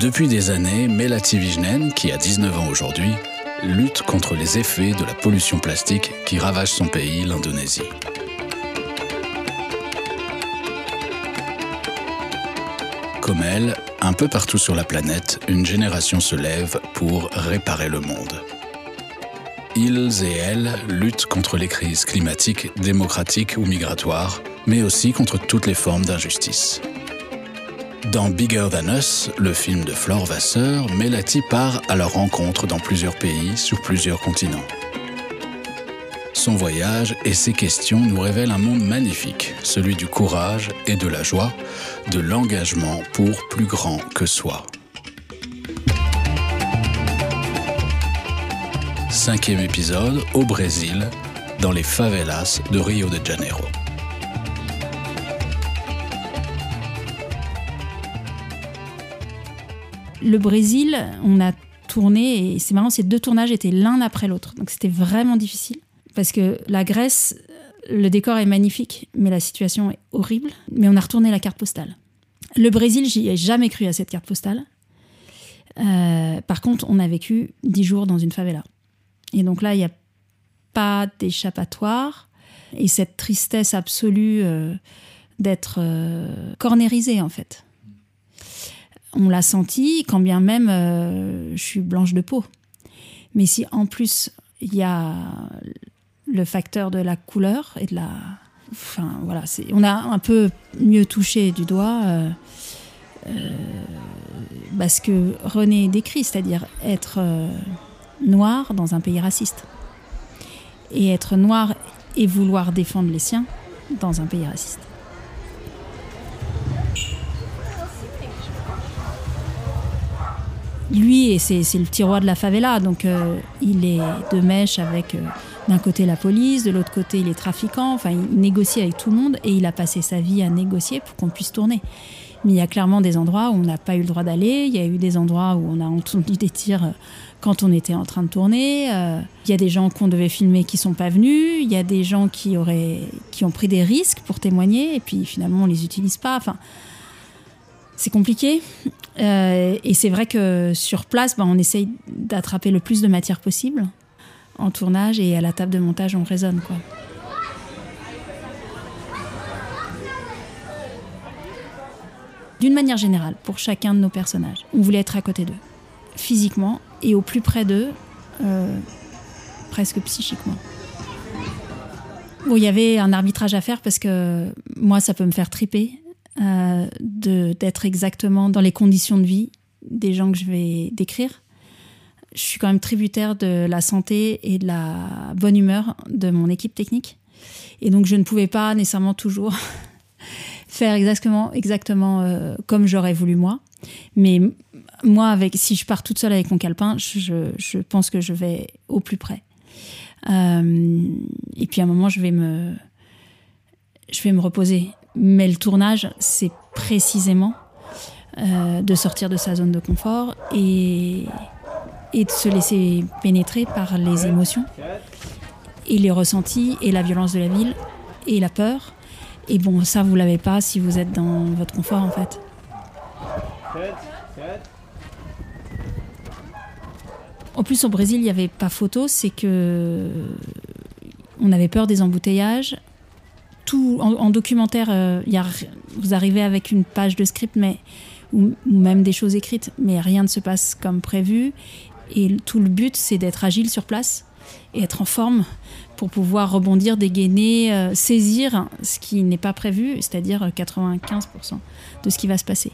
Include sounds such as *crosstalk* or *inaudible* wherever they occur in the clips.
Depuis des années, Melati Vijnen, qui a 19 ans aujourd'hui, lutte contre les effets de la pollution plastique qui ravage son pays, l'Indonésie. Comme elle, un peu partout sur la planète, une génération se lève pour réparer le monde. Ils et elles luttent contre les crises climatiques, démocratiques ou migratoires, mais aussi contre toutes les formes d'injustice. Dans Bigger Than Us, le film de Flore Vasseur, Melati part à leur rencontre dans plusieurs pays, sur plusieurs continents. Son voyage et ses questions nous révèlent un monde magnifique, celui du courage et de la joie, de l'engagement pour plus grand que soi. Cinquième épisode au Brésil, dans les favelas de Rio de Janeiro. Le Brésil, on a tourné et c'est marrant, ces deux tournages étaient l'un après l'autre. Donc c'était vraiment difficile parce que la Grèce, le décor est magnifique, mais la situation est horrible. Mais on a retourné la carte postale. Le Brésil, j'y ai jamais cru à cette carte postale. Euh, par contre, on a vécu dix jours dans une favela. Et donc là, il n'y a pas d'échappatoire. Et cette tristesse absolue euh, d'être euh, cornérisé, en fait on l'a senti, quand bien même euh, je suis blanche de peau. Mais si en plus il y a le facteur de la couleur et de la. Enfin voilà, on a un peu mieux touché du doigt euh, euh, ce que René décrit, c'est-à-dire être noir dans un pays raciste. Et être noir et vouloir défendre les siens dans un pays raciste. Lui, c'est le petit roi de la favela, donc euh, il est de mèche avec euh, d'un côté la police, de l'autre côté les trafiquants, enfin il négocie avec tout le monde et il a passé sa vie à négocier pour qu'on puisse tourner. Mais il y a clairement des endroits où on n'a pas eu le droit d'aller, il y a eu des endroits où on a entendu des tirs euh, quand on était en train de tourner, il y a des gens qu'on devait filmer qui sont pas venus, il y a des gens qui, auraient, qui ont pris des risques pour témoigner et puis finalement on les utilise pas. Enfin, c'est compliqué. Euh, et c'est vrai que sur place, ben, on essaye d'attraper le plus de matière possible en tournage et à la table de montage, on raisonne. Quoi. D'une manière générale, pour chacun de nos personnages, on voulait être à côté d'eux, physiquement et au plus près d'eux, euh, presque psychiquement. Bon, il y avait un arbitrage à faire parce que moi, ça peut me faire triper euh, d'être exactement dans les conditions de vie des gens que je vais décrire. Je suis quand même tributaire de la santé et de la bonne humeur de mon équipe technique. Et donc, je ne pouvais pas nécessairement toujours *laughs* faire exactement, exactement euh, comme j'aurais voulu moi. Mais moi, avec, si je pars toute seule avec mon calepin, je, je pense que je vais au plus près. Euh, et puis à un moment, je vais me, je vais me reposer. Mais le tournage, c'est précisément euh, de sortir de sa zone de confort et, et de se laisser pénétrer par les émotions et les ressentis et la violence de la ville et la peur. Et bon, ça, vous l'avez pas si vous êtes dans votre confort, en fait. En plus, au Brésil, il n'y avait pas photo, c'est que on avait peur des embouteillages, tout en, documentaire, euh, vous arrivez avec une page de script, mais ou, même des choses écrites, mais rien ne se passe comme prévu. Et tout le but, c'est d'être agile sur place et être en forme pour pouvoir rebondir, dégainer, euh, saisir ce qui n'est pas prévu, c'est-à-dire 95% de ce qui va se passer.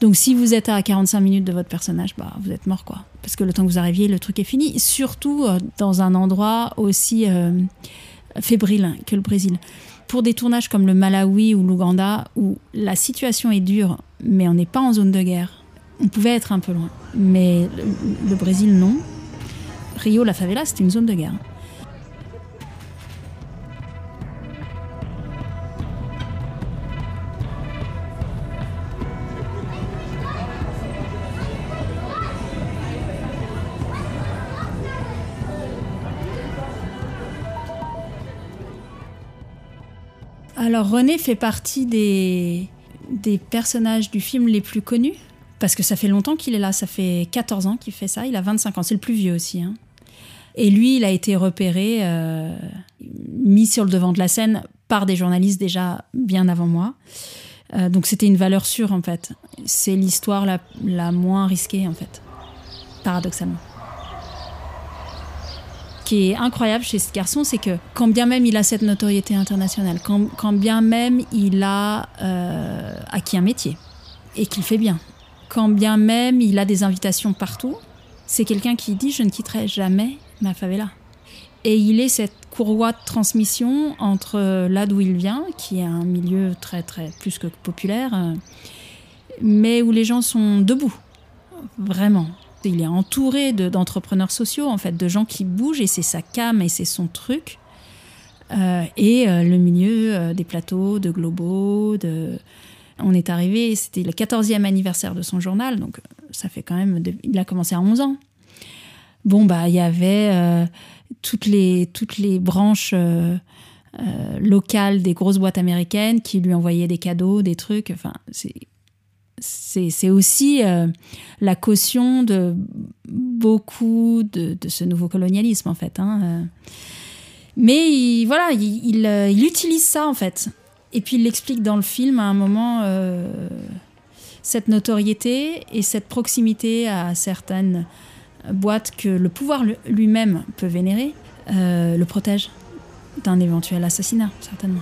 Donc si vous êtes à 45 minutes de votre personnage, bah, vous êtes mort quoi. Parce que le temps que vous arriviez, le truc est fini. Surtout euh, dans un endroit aussi fébrile que le Brésil pour des tournages comme le Malawi ou l'Ouganda, où la situation est dure, mais on n'est pas en zone de guerre, on pouvait être un peu loin. Mais le, Brésil, non. Rio, la favela, c'était une zone de guerre. Alors René fait partie des, des personnages du film les plus connus Parce que ça fait longtemps qu'il est là, ça fait 14 ans qu'il fait ça, il a 25 ans, c'est le plus vieux aussi. Hein. Et lui, il a été repéré, euh, mis sur le devant de la scène par des journalistes déjà bien avant moi. Euh, donc c'était une valeur sûre en fait. C'est l'histoire la, la moins risquée en fait, paradoxalement. Qui est incroyable chez ce garçon, c'est que quand bien même il a cette notoriété internationale, quand, bien même il a euh, acquis un métier et qu'il fait bien, quand bien même il a des invitations partout, c'est quelqu'un qui dit je ne quitterai jamais ma favela. Et il est cette courroie de transmission entre là d'où il vient, qui est un milieu très, très plus que populaire, euh, mais où les gens sont debout, vraiment. Il est entouré d'entrepreneurs sociaux, en fait, de gens qui bougent, et c'est sa cam et c'est son truc. Euh, et euh, le milieu des plateaux, de globaux, de... On est arrivé, c'était le 14e anniversaire de son journal, donc ça fait quand même... Il a commencé à 11 ans. Bon, bah, il y avait toutes les, toutes les branches euh, euh, locales des grosses boîtes américaines qui lui envoyaient des cadeaux, des trucs. Enfin, c'est c'est aussi euh, la caution de beaucoup de, ce nouveau colonialisme en fait. Hein. Mais il, voilà, il, il, utilise ça en fait. Et puis il l'explique dans le film à un moment, cette notoriété et cette proximité à certaines boîte que le pouvoir lui-même peut vénérer, euh, le protège d'un éventuel assassinat, certainement.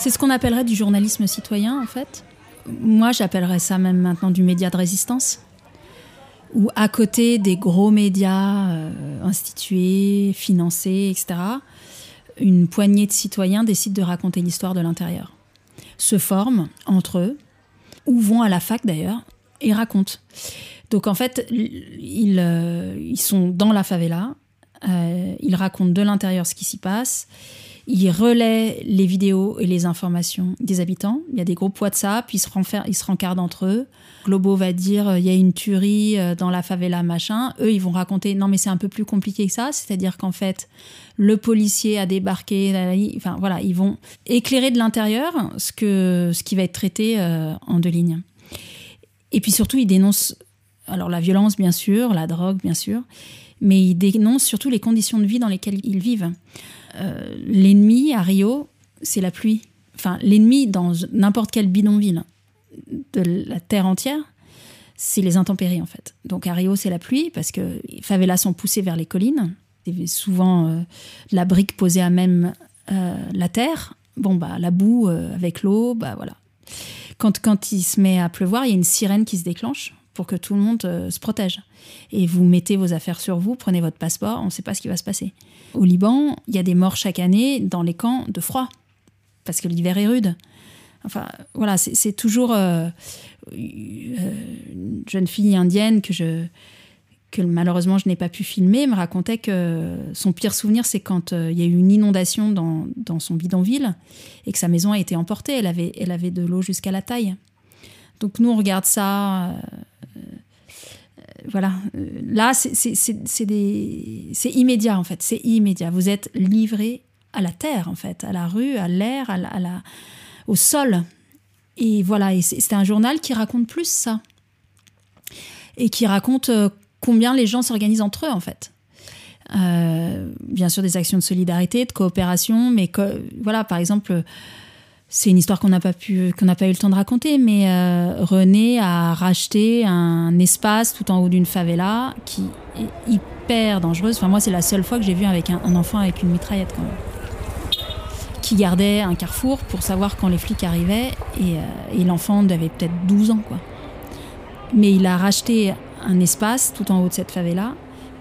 C'est ce qu'on appellerait du journalisme citoyen, en fait. Moi, j'appellerais ça même maintenant du média de résistance où à côté des gros médias euh, institués, financés, etc., une poignée de citoyens décident de raconter l'histoire de l'intérieur. Se forment entre eux, ou vont à la fac d'ailleurs, et racontent. Donc en fait, ils, euh, ils sont dans la favela, euh, ils racontent de l'intérieur ce qui s'y passe, ils relaient les vidéos et les informations des habitants. Il y a des groupes WhatsApp, ils se, ils se rencardent entre eux. Globo va dire euh, il y a une tuerie euh, dans la favela, machin. Eux, ils vont raconter non, mais c'est un peu plus compliqué que ça. C'est-à-dire qu'en fait, le policier a débarqué. Enfin, voilà, ils vont éclairer de l'intérieur ce qui va être traité euh, en deux lignes. Et puis surtout, ils dénoncent alors la violence, bien sûr, la drogue, bien sûr, mais ils dénoncent surtout les conditions de vie dans lesquelles ils vivent. Euh, l'ennemi à Rio, c'est la pluie. Enfin, l'ennemi dans n'importe quel bidonville de la terre entière, c'est les intempéries en fait. Donc à Rio, c'est la pluie parce que les favelas sont poussées vers les collines. Souvent euh, la brique posée à même euh, la terre. Bon, bah, la boue avec l'eau, bah voilà. Quand, quand il se met à pleuvoir, il y a une sirène qui se déclenche pour que tout le monde se protège. Et vous mettez vos affaires sur vous, prenez votre passeport, on ne sait pas ce qui va se passer. Au Liban, il y a des morts chaque année dans les camps de froid, parce que l'hiver est rude. Enfin, voilà, c'est toujours euh, euh, une jeune fille indienne que malheureusement je n'ai pas pu filmer me racontait que son pire souvenir c'est quand euh, il y a eu une inondation dans, dans, son bidonville et que sa maison a été emportée. Elle avait, elle avait de l'eau jusqu'à la taille. Donc nous on regarde ça voilà, là, c'est immédiat, en fait. C'est immédiat. Vous êtes livré à la terre, en fait, à la rue, à l'air, à, la, au sol. Et voilà, c'est un journal qui raconte plus ça. Et qui raconte euh, combien les gens s'organisent entre eux, en fait. Euh, bien sûr, des actions de solidarité, de coopération, mais voilà, par exemple c'est une histoire qu'on n'a pas pu, qu'on n'a pas eu le temps de raconter, mais euh, René a racheté un espace tout en haut d'une favela qui est hyper dangereuse. Enfin, moi, c'est la seule fois que j'ai vu avec un, enfant avec une mitraillette qui gardait un carrefour pour savoir quand les flics arrivaient, et, euh, l'enfant avait peut-être 12 ans, quoi. Mais il a racheté un espace tout en haut de cette favela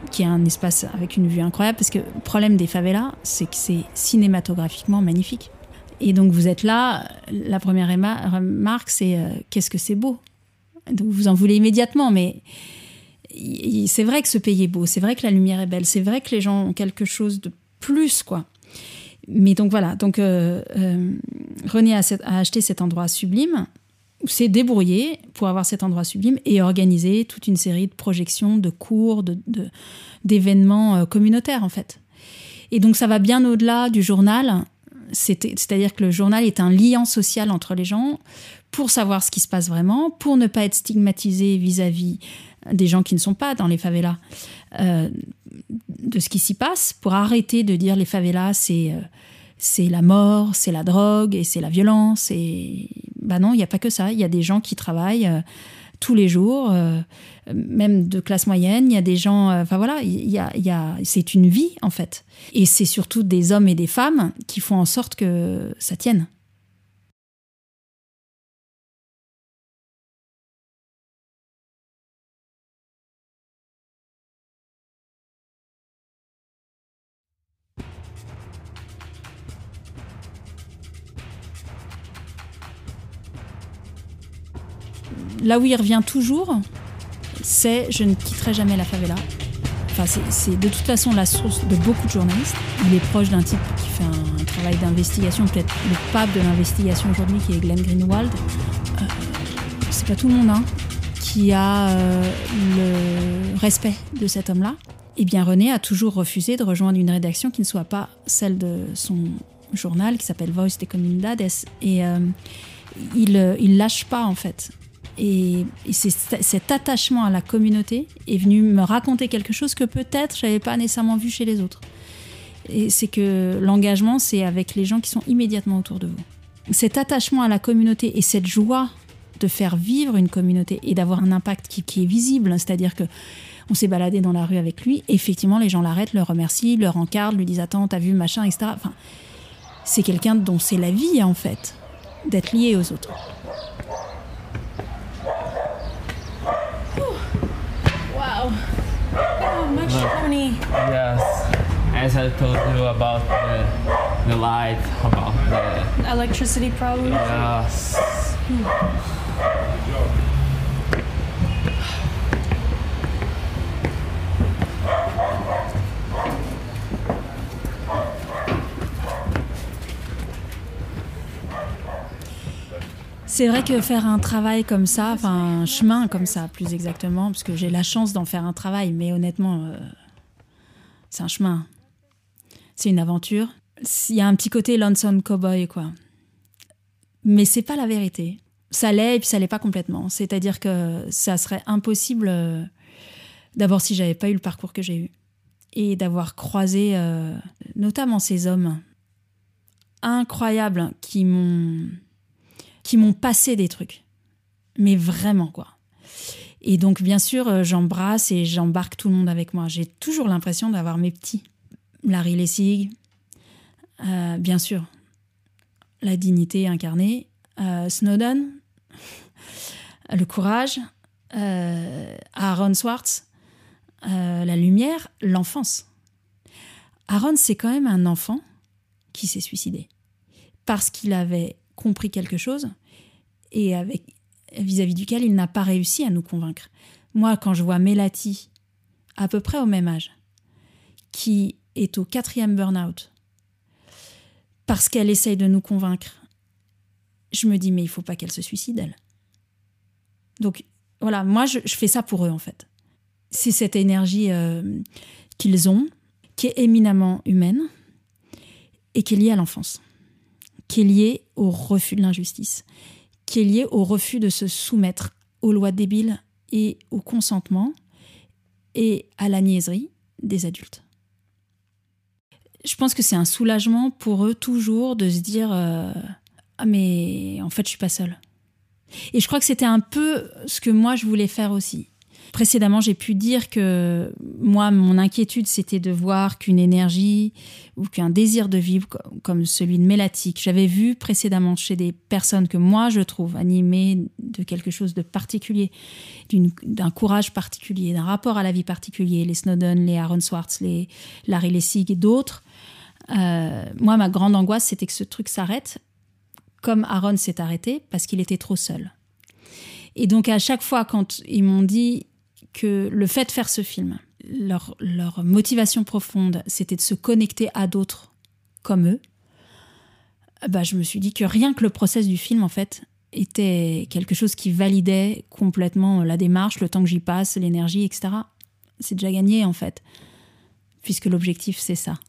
qui est un espace avec une vue incroyable parce que le problème des favelas, c'est que c'est cinématographiquement magnifique. Et donc vous êtes là, la première remarque, c'est euh, qu'est-ce que c'est beau. vous en voulez immédiatement, mais c'est vrai que ce pays est beau, c'est vrai que la lumière est belle, c'est vrai que les gens ont quelque chose de plus, quoi. Mais donc voilà, donc euh, euh, René a, acheté cet endroit sublime s'est débrouillé pour avoir cet endroit sublime et organiser toute une série de projections, de cours, de, d'événements euh, communautaires en fait. Et donc ça va bien au-delà du journal. C'est-à-dire que le journal est un lien social entre les gens pour savoir ce qui se passe vraiment, pour ne pas être stigmatisé vis-à-vis des gens qui ne sont pas dans les favelas, euh, de ce qui s'y passe, pour arrêter de dire les favelas, c'est euh, la mort, c'est la drogue et c'est la violence. Et bah non, il n'y a pas que ça. Il y a des gens qui travaillent euh, tous les jours, euh, même de classe moyenne. Il y a des gens. Enfin voilà, il y a, y a, c'est une vie en fait. Et c'est surtout des hommes et des femmes qui font en sorte que ça tienne. Là où il revient toujours, c'est je ne quitterai jamais la favela. Enfin, c'est de toute façon la source de beaucoup de journalistes. Il est proche d'un type qui fait un, travail d'investigation, peut-être le pape de l'investigation aujourd'hui, qui est Glenn Greenwald. Euh, c'est pas tout le monde hein, qui a euh, le respect de cet homme-là. Eh bien, René a toujours refusé de rejoindre une rédaction qui ne soit pas celle de son journal, qui s'appelle Voice de Comunidades. Et euh, il, il lâche pas, en fait. Et, cet attachement à la communauté est venu me raconter quelque chose que peut-être je n'avais pas nécessairement vu chez les autres. Et c'est que l'engagement, c'est avec les gens qui sont immédiatement autour de vous. Cet attachement à la communauté et cette joie de faire vivre une communauté et d'avoir un impact qui, est visible, c'est-à-dire que on s'est baladé dans la rue avec lui, effectivement, les gens l'arrêtent, le remercient, le encardent, lui disent Attends, t'as vu machin, etc. Enfin, c'est quelqu'un dont c'est la vie, en fait, d'être lié aux autres. Yes. As I told you about the, the light, about the electricity problem. Yes. Hmm. C'est vrai que faire un travail comme ça, enfin un chemin comme ça, plus exactement, parce que j'ai la chance d'en faire un travail, mais honnêtement, euh, c'est un chemin. C'est une aventure. Il y a un petit côté lonesome cowboy, quoi. Mais c'est pas la vérité. Ça l'est et puis ça l'est pas complètement. C'est-à-dire que ça serait impossible, euh, d'abord si j'avais pas eu le parcours que j'ai eu et d'avoir croisé euh, notamment ces hommes incroyables qui m'ont qui m'ont passé des trucs. Mais vraiment, quoi. Et donc, bien sûr, euh, j'embrasse et j'embarque tout le monde avec moi. J'ai toujours l'impression d'avoir mes petits. Larry Lessig, euh, bien sûr, la dignité incarnée, euh, Snowden, *laughs* le courage, Aaron Swartz, la lumière, l'enfance. Aaron, c'est quand même un enfant qui s'est suicidé parce qu'il avait compris quelque chose et vis-à-vis duquel il n'a pas réussi à nous convaincre. Moi, quand je vois Melati, à peu près au même âge, qui est au quatrième burn-out, parce qu'elle essaye de nous convaincre, je me dis, mais il faut pas qu'elle se suicide, elle. Donc, voilà, moi, je, fais ça pour eux, en fait. C'est cette énergie euh, qu'ils ont, qui est éminemment humaine et qui est liée à l'enfance qui est lié au refus de l'injustice, qui est lié au refus de se soumettre aux lois débiles et au consentement et à la niaiserie des adultes. Je pense que c'est un soulagement pour eux toujours de se dire euh, ah mais en fait je suis pas seule. Et je crois que c'était un peu ce que moi je voulais faire aussi. Précédemment, j'ai pu dire que moi, mon inquiétude, c'était de voir qu'une énergie ou qu'un désir de vivre comme celui de Mélatique, j'avais vu précédemment chez des personnes que moi, je trouve animées de quelque chose de particulier, d'un courage particulier, d'un rapport à la vie particulier, les Snowden, les Aaron Swartz, les Larry Lessig et d'autres. Euh, moi, ma grande angoisse, c'était que ce truc s'arrête, comme Aaron s'est arrêté, parce qu'il était trop seul. Et donc à chaque fois quand ils m'ont dit que le fait de faire ce film, leur, motivation profonde, c'était de se connecter à d'autres comme eux, bah, je me suis dit que rien que le process du film, en fait, était quelque chose qui validait complètement la démarche, le temps que j'y passe, l'énergie, etc. C'est déjà gagné en fait, puisque l'objectif c'est ça.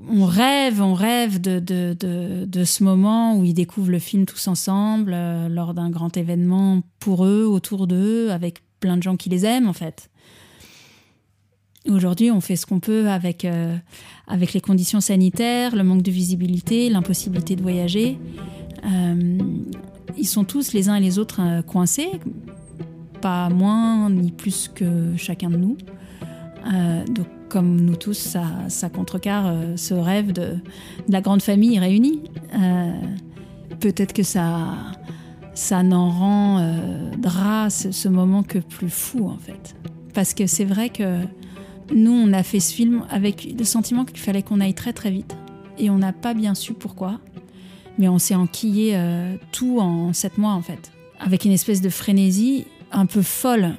On rêve, on rêve de, de, ce moment où ils découvrent le film tous ensemble, euh, lors d'un grand événement pour eux, autour d'eux, avec plein de gens qui les aiment en fait. Aujourd'hui, on fait ce qu'on peut avec, euh, avec les conditions sanitaires, le manque de visibilité, l'impossibilité de voyager. Euh, ils sont tous les uns et les autres coincés, pas moins ni plus que chacun de nous. Comme nous tous, ça, contrecarre euh, ce rêve de, la grande famille réunie. Euh, peut-être que ça, n'en rendra ce, ce, moment que plus fou, en fait. Parce que c'est vrai que nous, on a fait ce film avec le sentiment qu'il fallait qu'on aille très très vite. Et on n'a pas bien su pourquoi. Mais on s'est enquillé euh, tout en sept mois, en fait. Avec une espèce de frénésie un peu folle.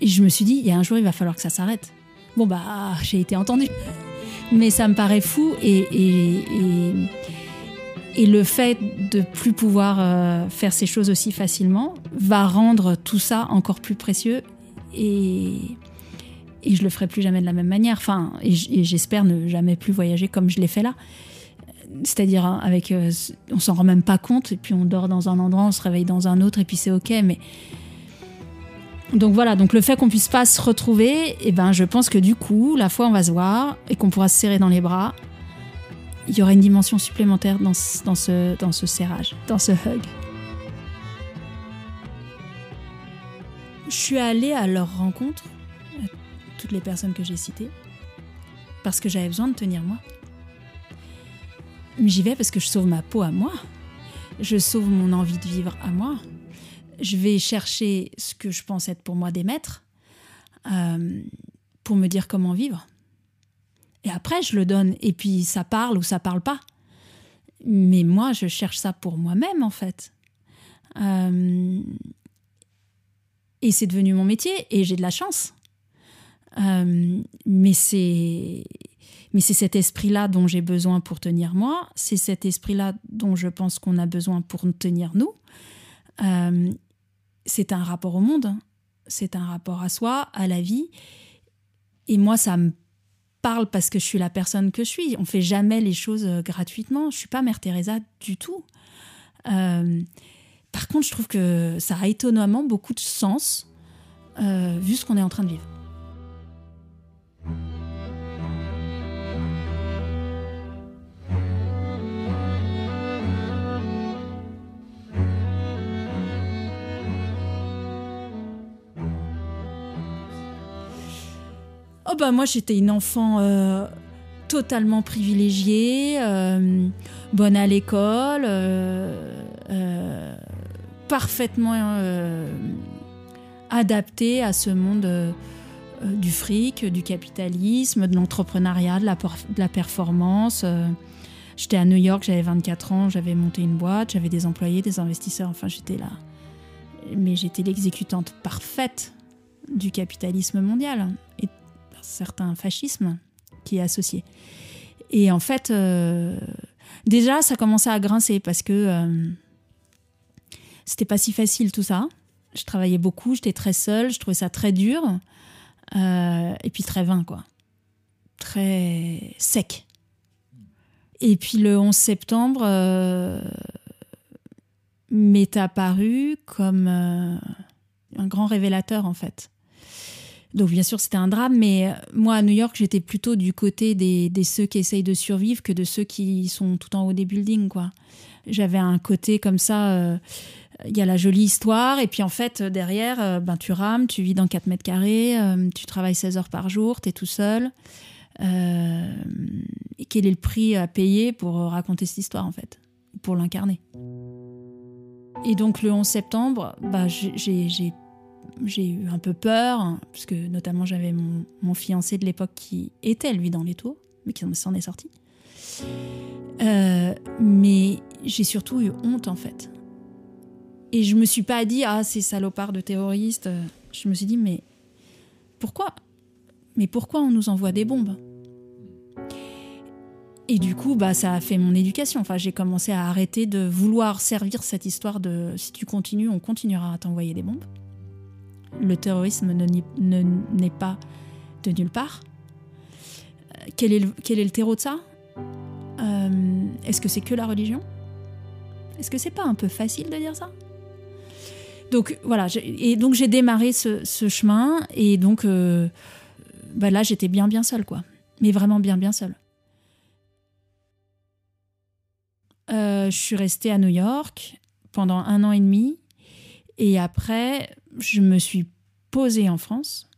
Et je me suis dit, il y a un jour, il va falloir que ça s'arrête. Bon, bah, j'ai été entendue. Mais ça me paraît fou et, et, le fait de plus pouvoir euh, faire ces choses aussi facilement va rendre tout ça encore plus précieux et, et je le ferai plus jamais de la même manière. Enfin, et j'espère ne jamais plus voyager comme je l'ai fait là. C'est-à-dire hein, avec, euh, on s'en rend même pas compte et puis on dort dans un endroit, on se réveille dans un autre et puis c'est ok. Mais donc voilà, donc le fait qu'on puisse pas se retrouver, et eh ben je pense que du coup, la fois on va se voir et qu'on pourra se serrer dans les bras, il y aura une dimension supplémentaire dans, dans, ce, dans ce serrage, dans ce hug. Je suis allée à leur rencontre, toutes les personnes que j'ai citées, parce que j'avais besoin de tenir moi. Mais j'y vais parce que je sauve ma peau à moi. Je sauve mon envie de vivre à moi je vais chercher ce que je pense être pour moi des maîtres euh, pour me dire comment vivre. Et après, je le donne. Et puis, ça parle ou ça parle pas. Mais moi, je cherche ça pour moi-même, en fait. Euh, et c'est devenu mon métier et j'ai de la chance. Euh, mais c'est mais c'est cet esprit-là dont j'ai besoin pour tenir moi, c'est cet esprit-là dont je pense qu'on a besoin pour tenir nous c'est un rapport au monde, c'est un rapport à soi, à la vie. Et moi, ça me parle parce que je suis la personne que je suis. On fait jamais les choses euh, gratuitement. Je suis pas Mère Teresa du tout. Euh, par contre, je trouve que ça a étonnamment beaucoup de sens euh, vu ce qu'on est en train de vivre. Oh bah moi j'étais une enfant euh, totalement privilégiée, euh, bonne à l'école, euh, parfaitement adaptée à ce monde du fric, du capitalisme, de l'entrepreneuriat, de la, de la performance. J'étais à New York, j'avais 24 ans, j'avais monté une boîte, j'avais des employés, des investisseurs, enfin j'étais là. Mais j'étais l'exécutante parfaite du capitalisme mondial certain fascisme qui est associé. Et en fait, euh, déjà, ça commençait à grincer parce que euh, c'était pas si facile tout ça. Je travaillais beaucoup, j'étais très seule, je trouvais ça très dur. Euh, et puis très vain, quoi. Très sec. Et puis le 11 septembre m'est apparu comme un grand révélateur, en fait. Donc bien sûr, c'était un drame, mais euh, moi à New York, j'étais plutôt du côté des, ceux qui essayent de survivre que de ceux qui sont tout en haut des buildings, quoi. J'avais un côté comme ça. Euh, il y a la jolie histoire, et puis en fait, derrière, euh, ben, tu rames, tu vis dans 4 mètres carrés, tu travailles 16 heures par jour, tu es tout seul. et quel est le prix à payer pour raconter cette histoire, en fait, pour l'incarner? Et donc le 11 septembre, bah, j'ai j'ai eu un peu peur, parce que notamment j'avais mon, fiancé de l'époque qui était lui dans les tours, mais qui s'en est sorti. Euh, mais j'ai surtout eu honte en fait. Et je me suis pas dit ah ces salopards de terroristes. Je me suis dit mais pourquoi? Mais pourquoi on nous envoie des bombes? Et du coup, bah, ça a fait mon éducation. Enfin, j'ai commencé à arrêter de vouloir servir cette histoire de si tu continues, on continuera à t'envoyer des bombes. Le terrorisme n'est pas de nulle part. Euh, quel est le, quel terreau de ça? Euh, Est-ce que c'est que la religion? Est-ce que c'est pas un peu facile de dire ça? Donc voilà, et donc j'ai démarré ce, chemin et donc euh, bah là j'étais bien bien seule quoi, mais vraiment bien bien seule. Je suis restée à New York pendant un an et demi. Et après, je me suis posée en France.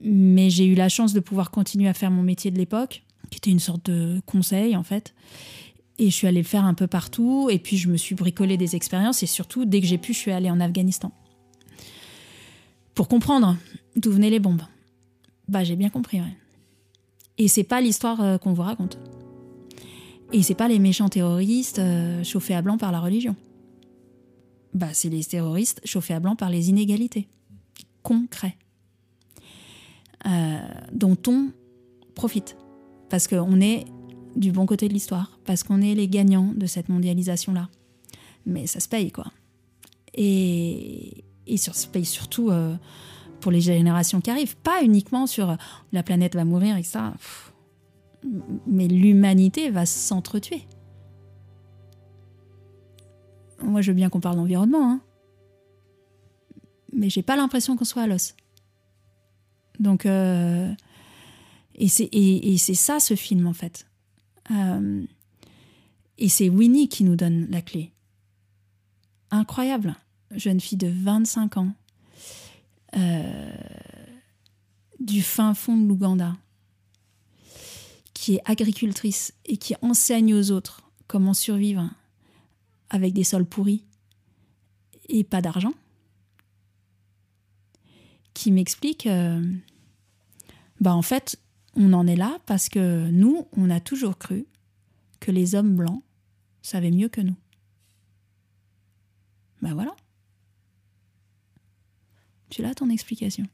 Mais j'ai eu la chance de pouvoir continuer à faire mon métier de l'époque, qui était une sorte de conseil en fait. Et je suis allée le faire un peu partout. Et puis je me suis bricolé des expériences. Et surtout, dès que j'ai pu, je suis allée en Afghanistan. Pour comprendre d'où venaient les bombes. Bah, j'ai bien compris, ouais. Et c'est pas l'histoire euh, qu'on vous raconte. Et c'est pas les méchants terroristes euh, chauffés à blanc par la religion. Bah, c'est les terroristes chauffés à blanc par les inégalités concrets euh, dont on profite parce qu'on est du bon côté de l'histoire, parce qu'on est les gagnants de cette mondialisation-là. Mais ça se paye, quoi. Et, et ça se paye surtout euh, pour les générations qui arrivent, pas uniquement sur la planète va mourir et ça mais l'humanité va s'entretuer. Moi, je veux bien qu'on parle d'environnement, hein. mais j'ai pas l'impression qu'on soit à l'os. Donc, euh, et c'est ça ce film en fait. Euh, et c'est Winnie qui nous donne la clé. Incroyable, jeune fille de 25 ans, euh, du fin fond de l'Ouganda, qui est agricultrice et qui enseigne aux autres comment survivre avec des sols pourris et pas d'argent, qui m'explique, euh, bah en fait, on en est là parce que nous, on a toujours cru que les hommes blancs savaient mieux que nous. Ben voilà. Tu l'as ton explication?